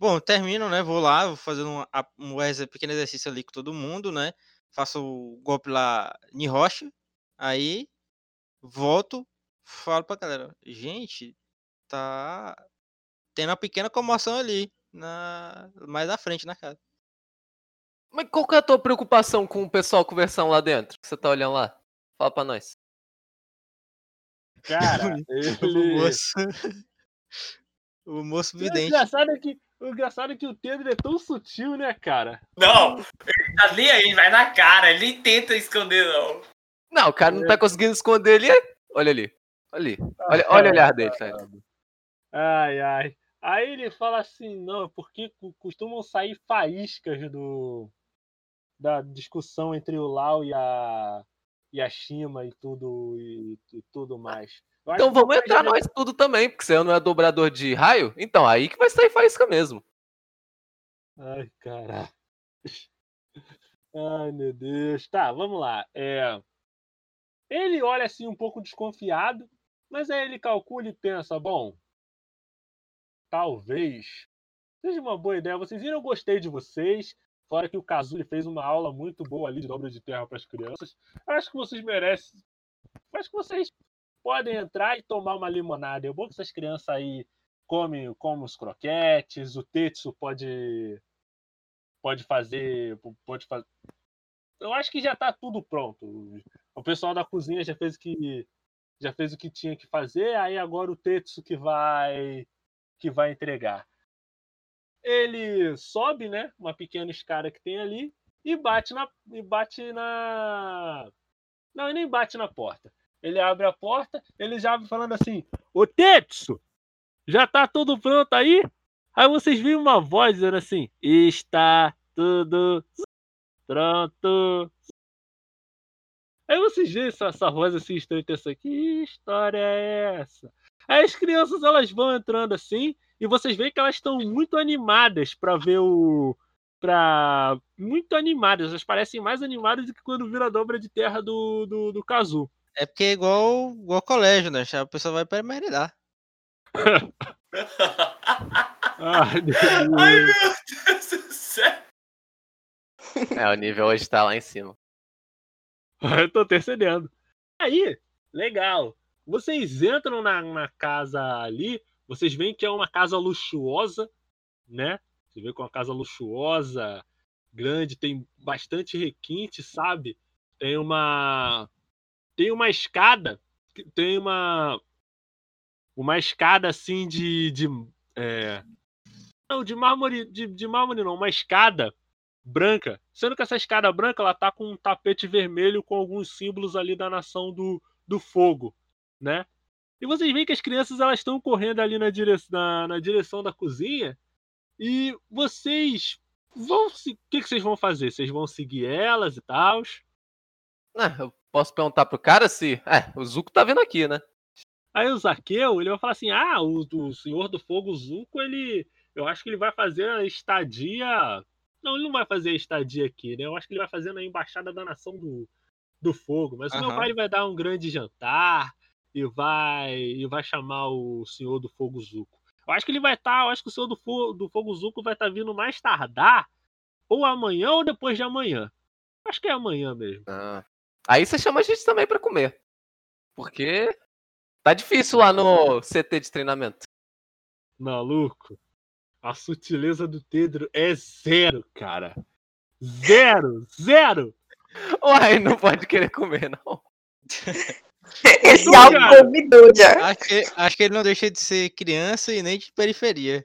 bom, termino, né? Vou lá, vou fazer um, um pequeno exercício ali com todo mundo, né? Faço o golpe lá em rocha. Aí, volto, falo pra galera, gente, tá tendo uma pequena comoção ali, na mais à frente na casa. Mas qual que é a tua preocupação com o pessoal conversando lá dentro? Que você tá olhando lá? Fala pra nós. Cara, ele... o moço. o moço vidente. O engraçado, é que, o engraçado é que o Pedro é tão sutil, né, cara? Não, ele tá ali aí, vai na cara, ele tenta esconder, não. Não, o cara não tá conseguindo esconder ali. Olha ali. Olha ali. Olha, olha o olhar dele, tá? Ai, ai. Aí ele fala assim, não, porque costumam sair faíscas do da discussão entre o Lau e a e a Shima e tudo e, e tudo mais. Eu então vamos entrar nós tudo também, porque você não é dobrador de raio, então aí que vai sair faísca mesmo. Ai, cara. Ai, meu Deus. Tá, vamos lá. É... Ele olha assim um pouco desconfiado, mas aí ele calcula e pensa, bom, talvez seja uma boa ideia. Vocês viram, eu gostei de vocês. Fora que o Kazuli fez uma aula muito boa ali de dobra de terra para as crianças. Acho que vocês merecem. Acho que vocês podem entrar e tomar uma limonada. É bom que essas crianças aí comem, comem os croquetes. O Tetsu pode pode fazer pode fazer. Eu acho que já está tudo pronto. O pessoal da cozinha já fez o que já fez o que tinha que fazer. Aí agora o Tetsu que vai que vai entregar. Ele sobe, né, uma pequena escada que tem ali e bate na e bate na Não, ele nem bate na porta. Ele abre a porta, ele já abre falando assim: "Ô Tetsu, já tá tudo pronto aí?" Aí vocês viram uma voz dizendo assim: "Está tudo pronto." Aí vocês veem essa, essa voz assim estranha e pensam: "Que história é essa?" Aí as crianças elas vão entrando assim e vocês veem que elas estão muito animadas para ver o para muito animadas, elas parecem mais animadas do que quando vira a dobra de terra do do, do Kazu. É porque é igual igual colégio, né? A pessoa vai para meridar. Ai, meu Deus do céu. É, o nível hoje tá lá em cima. Eu tô intercedendo. Aí, legal. Vocês entram na, na casa ali, vocês veem que é uma casa luxuosa, né? Você vê que é uma casa luxuosa, grande, tem bastante requinte, sabe? Tem uma tem uma escada, tem uma uma escada assim de, de é... não de mármore de, de mármore não, uma escada branca, sendo que essa escada branca ela tá com um tapete vermelho com alguns símbolos ali da nação do, do fogo né? E vocês veem que as crianças elas estão correndo ali na direção, na, na direção da cozinha e vocês vão se, o que, que vocês vão fazer? Vocês vão seguir elas e tal? Ah, eu posso perguntar pro cara se, é, o Zuko tá vendo aqui, né? Aí o Zaqueu, ele vai falar assim: "Ah, o, o Senhor do Fogo Zuko, ele, eu acho que ele vai fazer a estadia não, ele não vai fazer a estadia aqui, né? Eu acho que ele vai fazer na embaixada da Nação do, do Fogo, mas uhum. o meu pai vai dar um grande jantar e vai e vai chamar o Senhor do Fogo Zuko. Eu acho que ele vai estar, tá, eu acho que o Senhor do Fogo, do Fogo Zuko vai estar tá vindo mais tardar, ou amanhã ou depois de amanhã. Acho que é amanhã mesmo. Ah. Aí você chama a gente também para comer. Porque tá difícil lá no CT de treinamento. Maluco. A sutileza do Pedro é zero, cara. Zero! Zero! Uai, não pode querer comer, não. Esse então, algo convidou já. Acho que, acho que ele não deixa de ser criança e nem de periferia.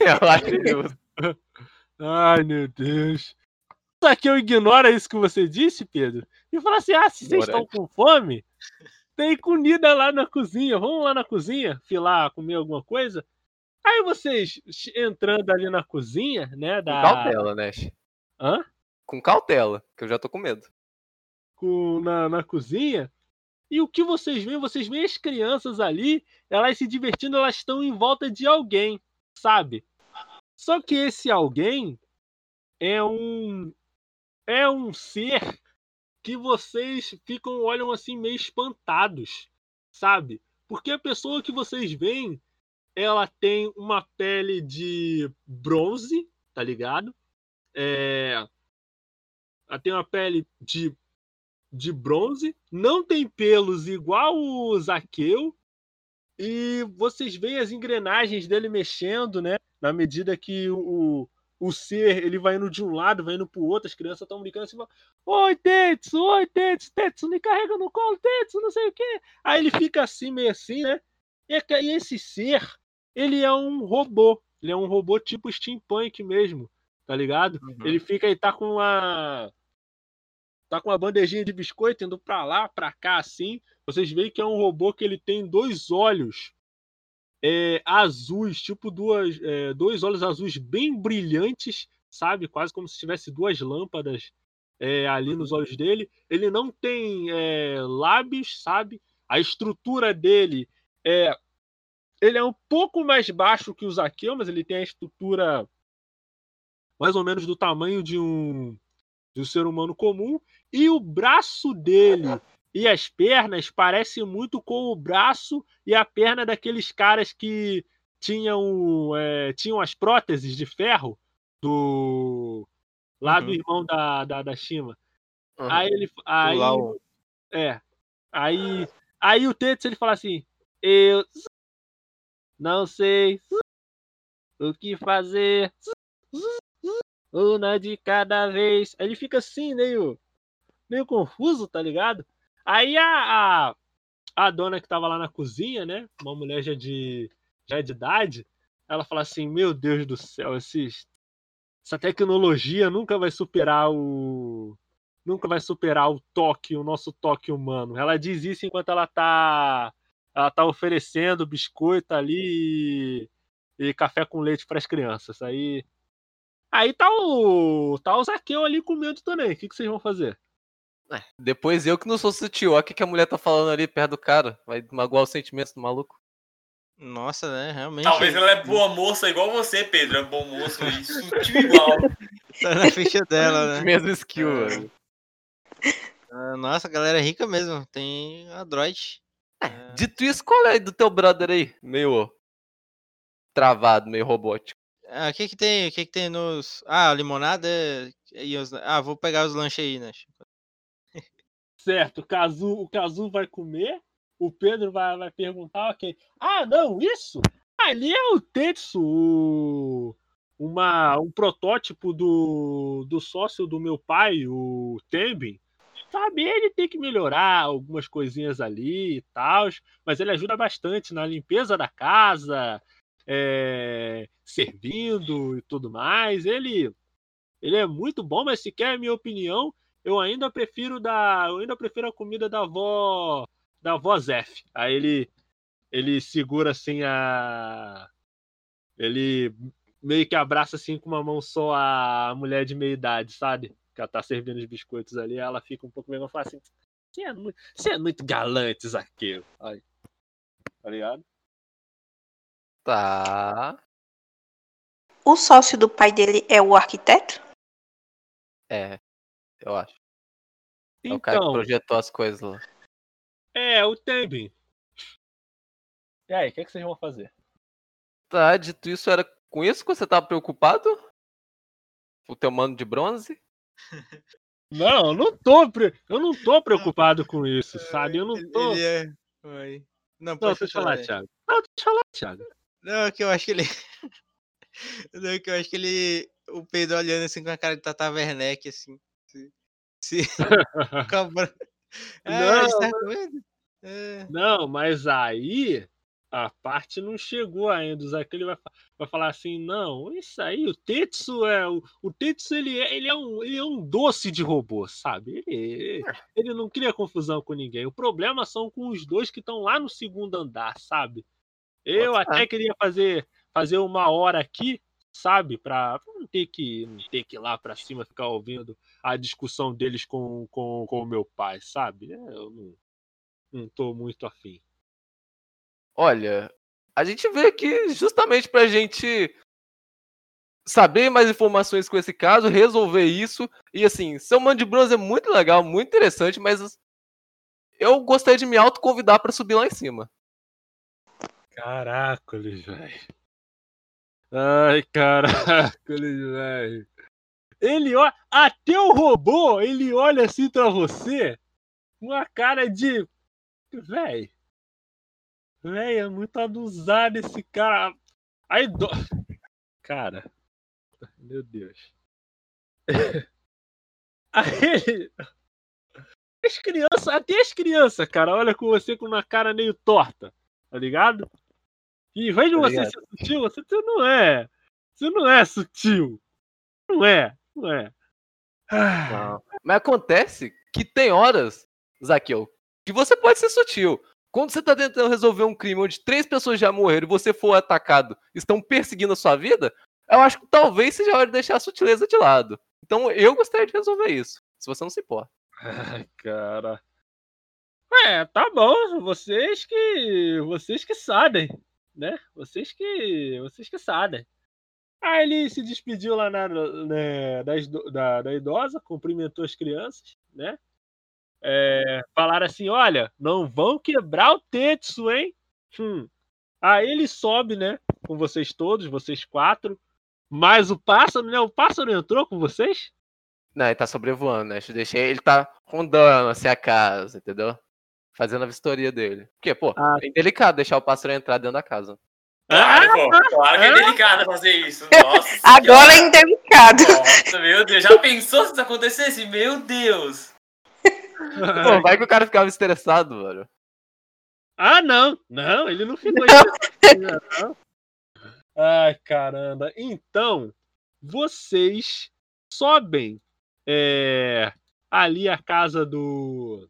Eu acho justo. Ai, meu Deus. Só que eu ignoro isso que você disse, Pedro. E fala assim: ah, se vocês estão com fome, tem comida lá na cozinha. Vamos lá na cozinha, filar, comer alguma coisa. Aí vocês entrando ali na cozinha, né? Da... Com cautela, né? Hã? Com cautela, que eu já tô com medo. Com, na, na cozinha. E o que vocês veem? Vocês veem as crianças ali, elas se divertindo, elas estão em volta de alguém, sabe? Só que esse alguém é um é um ser que vocês ficam olham assim meio espantados, sabe? Porque a pessoa que vocês veem ela tem uma pele de bronze, tá ligado? É... Ela tem uma pele de, de bronze, não tem pelos igual o Zaqueu, e vocês veem as engrenagens dele mexendo, né? Na medida que o, o ser ele vai indo de um lado, vai indo pro outro, as crianças estão brincando assim, oi Tetsu, oi Tetsu, Tetsu, me carrega no colo, Tetsu, não sei o quê. Aí ele fica assim, meio assim, né? E esse ser, ele é um robô. Ele é um robô tipo steampunk mesmo, tá ligado? Uhum. Ele fica aí, tá com uma. Tá com uma bandejinha de biscoito indo pra lá, pra cá, assim. Vocês veem que é um robô que ele tem dois olhos é, azuis, tipo duas, é, dois olhos azuis bem brilhantes, sabe? Quase como se tivesse duas lâmpadas é, ali nos olhos dele. Ele não tem é, lábios, sabe? A estrutura dele é ele é um pouco mais baixo que o Zaqueu, mas ele tem a estrutura mais ou menos do tamanho de um, de um ser humano comum. E o braço dele e as pernas parecem muito com o braço e a perna daqueles caras que tinham, é, tinham as próteses de ferro do lá uhum. do irmão da, da, da Shima. Uhum. Aí ele. Aí, é. Aí, aí o Tetsu ele fala assim: Eu não sei o que fazer. Uma de cada vez. Ele fica assim, meio, meio confuso, tá ligado? Aí a, a, a dona que tava lá na cozinha, né? Uma mulher já de, já de idade, ela fala assim: Meu Deus do céu, esses, essa tecnologia nunca vai superar o. Nunca vai superar o toque, o nosso toque humano. Ela diz isso enquanto ela tá ela tá oferecendo biscoito ali e, e café com leite para as crianças. Aí aí tá o tá o Zaqueu ali comendo também. O que, que vocês vão fazer? É, depois eu que não sou sutil, olha o que, que a mulher tá falando ali perto do cara. Vai magoar os sentimentos do maluco. Nossa, né? Realmente. Talvez ela é boa moça igual você, Pedro. É bom moço e sutil igual. tá na ficha dela, né? Mesmo skill, é. Ah, nossa, a galera é rica mesmo. Tem Android. É. Dito isso, qual é do teu brother aí? Meio travado, meio robótico. Ah, o que que tem? O que que tem nos. Ah, limonada e os... Ah, vou pegar os lanches aí, né? Certo, o Kazu, o Kazu vai comer, o Pedro vai, vai perguntar, ok. Ah, não, isso? Ali é o Tetsu, uma, um protótipo do, do sócio do meu pai, o Tembin sabe, ele tem que melhorar algumas coisinhas ali e tal, mas ele ajuda bastante na limpeza da casa, é, servindo e tudo mais. Ele, ele é muito bom, mas se quer a minha opinião, eu ainda prefiro da, eu ainda prefiro a comida da avó, da avó Zef. Aí ele, ele segura assim a, ele meio que abraça assim com uma mão só a mulher de meia idade, sabe? que ela tá servindo os biscoitos ali, ela fica um pouco meio fala assim: você é, muito, você é muito galante, Zaqueu. Aí. Tá ligado? Tá. O sócio do pai dele é o arquiteto? É, eu acho. Então, é o cara que então. projetou as coisas lá. É, o Tembin. E aí, o que, é que vocês vão fazer? Tá, dito isso, era com isso que você tava preocupado? O teu mano de bronze? Não, eu não tô, eu não tô preocupado com isso, sabe? Eu não tô. Ele é... Oi. Não, pode não, falar, Thiago. Não, deixa eu falar, Thiago. Não, que eu acho que ele. Não, que eu acho que ele. o Pedro olhando assim com a cara de Tata Werneck, assim. Se, é, não, tá é. não, mas aí a parte não chegou ainda. O vai, vai falar assim: não, isso aí, o Tetsu é. O, o Tetsu ele é, ele, é um, ele é um doce de robô, sabe? Ele, ele não cria confusão com ninguém. O problema são com os dois que estão lá no segundo andar, sabe? Eu até queria fazer, fazer uma hora aqui, sabe? Pra não ter que, não ter que ir lá pra cima ficar ouvindo a discussão deles com, com, com o meu pai, sabe? É, eu não, não tô muito afim. Olha, a gente vê aqui justamente pra gente saber mais informações com esse caso, resolver isso. E assim, seu mano de bronze é muito legal, muito interessante, mas eu gostaria de me autoconvidar para subir lá em cima. Caracoles, velho. Ai, caracoles, velho. Ele olha. Até o robô, ele olha assim pra você. Uma cara de. Velho. Véi, é muito abusado esse cara. Aí, do... cara. Meu Deus. Aí, as crianças, até as crianças, cara, olha com você com uma cara meio torta, tá ligado? E em vez de você ser sutil, você, você não é. Você não é sutil. Não é, não é. Não. Mas acontece que tem horas, Zaqueu, que você pode ser sutil. Quando você tá tentando resolver um crime onde três pessoas já morreram e você for atacado, estão perseguindo a sua vida, eu acho que talvez seja hora de deixar a sutileza de lado. Então eu gostaria de resolver isso, se você não se importa. Ai, cara. É, tá bom, vocês que. Vocês que sabem, né? Vocês que. Vocês que sabem. Aí ele se despediu lá na, né, da, da, da idosa, cumprimentou as crianças, né? é, falaram assim: olha, não vão quebrar o Tetsu, hein? Hum. Aí ele sobe, né? Com vocês todos, vocês quatro. Mas o pássaro, né? O pássaro entrou com vocês? Não, ele tá sobrevoando, né? Deixei ele tá rondando assim a casa, entendeu? Fazendo a vistoria dele. Porque, pô, ah. é delicado deixar o pássaro entrar dentro da casa. Claro, pô, claro que é delicado fazer isso. Nossa, Agora é indelicado. Nossa, meu Deus. Já pensou se isso acontecesse? Meu Deus. Pô, vai que o cara ficava estressado, mano. Ah, não. Não, ele não ficou estressado. Ai, caramba. Então, vocês sobem é, ali a casa do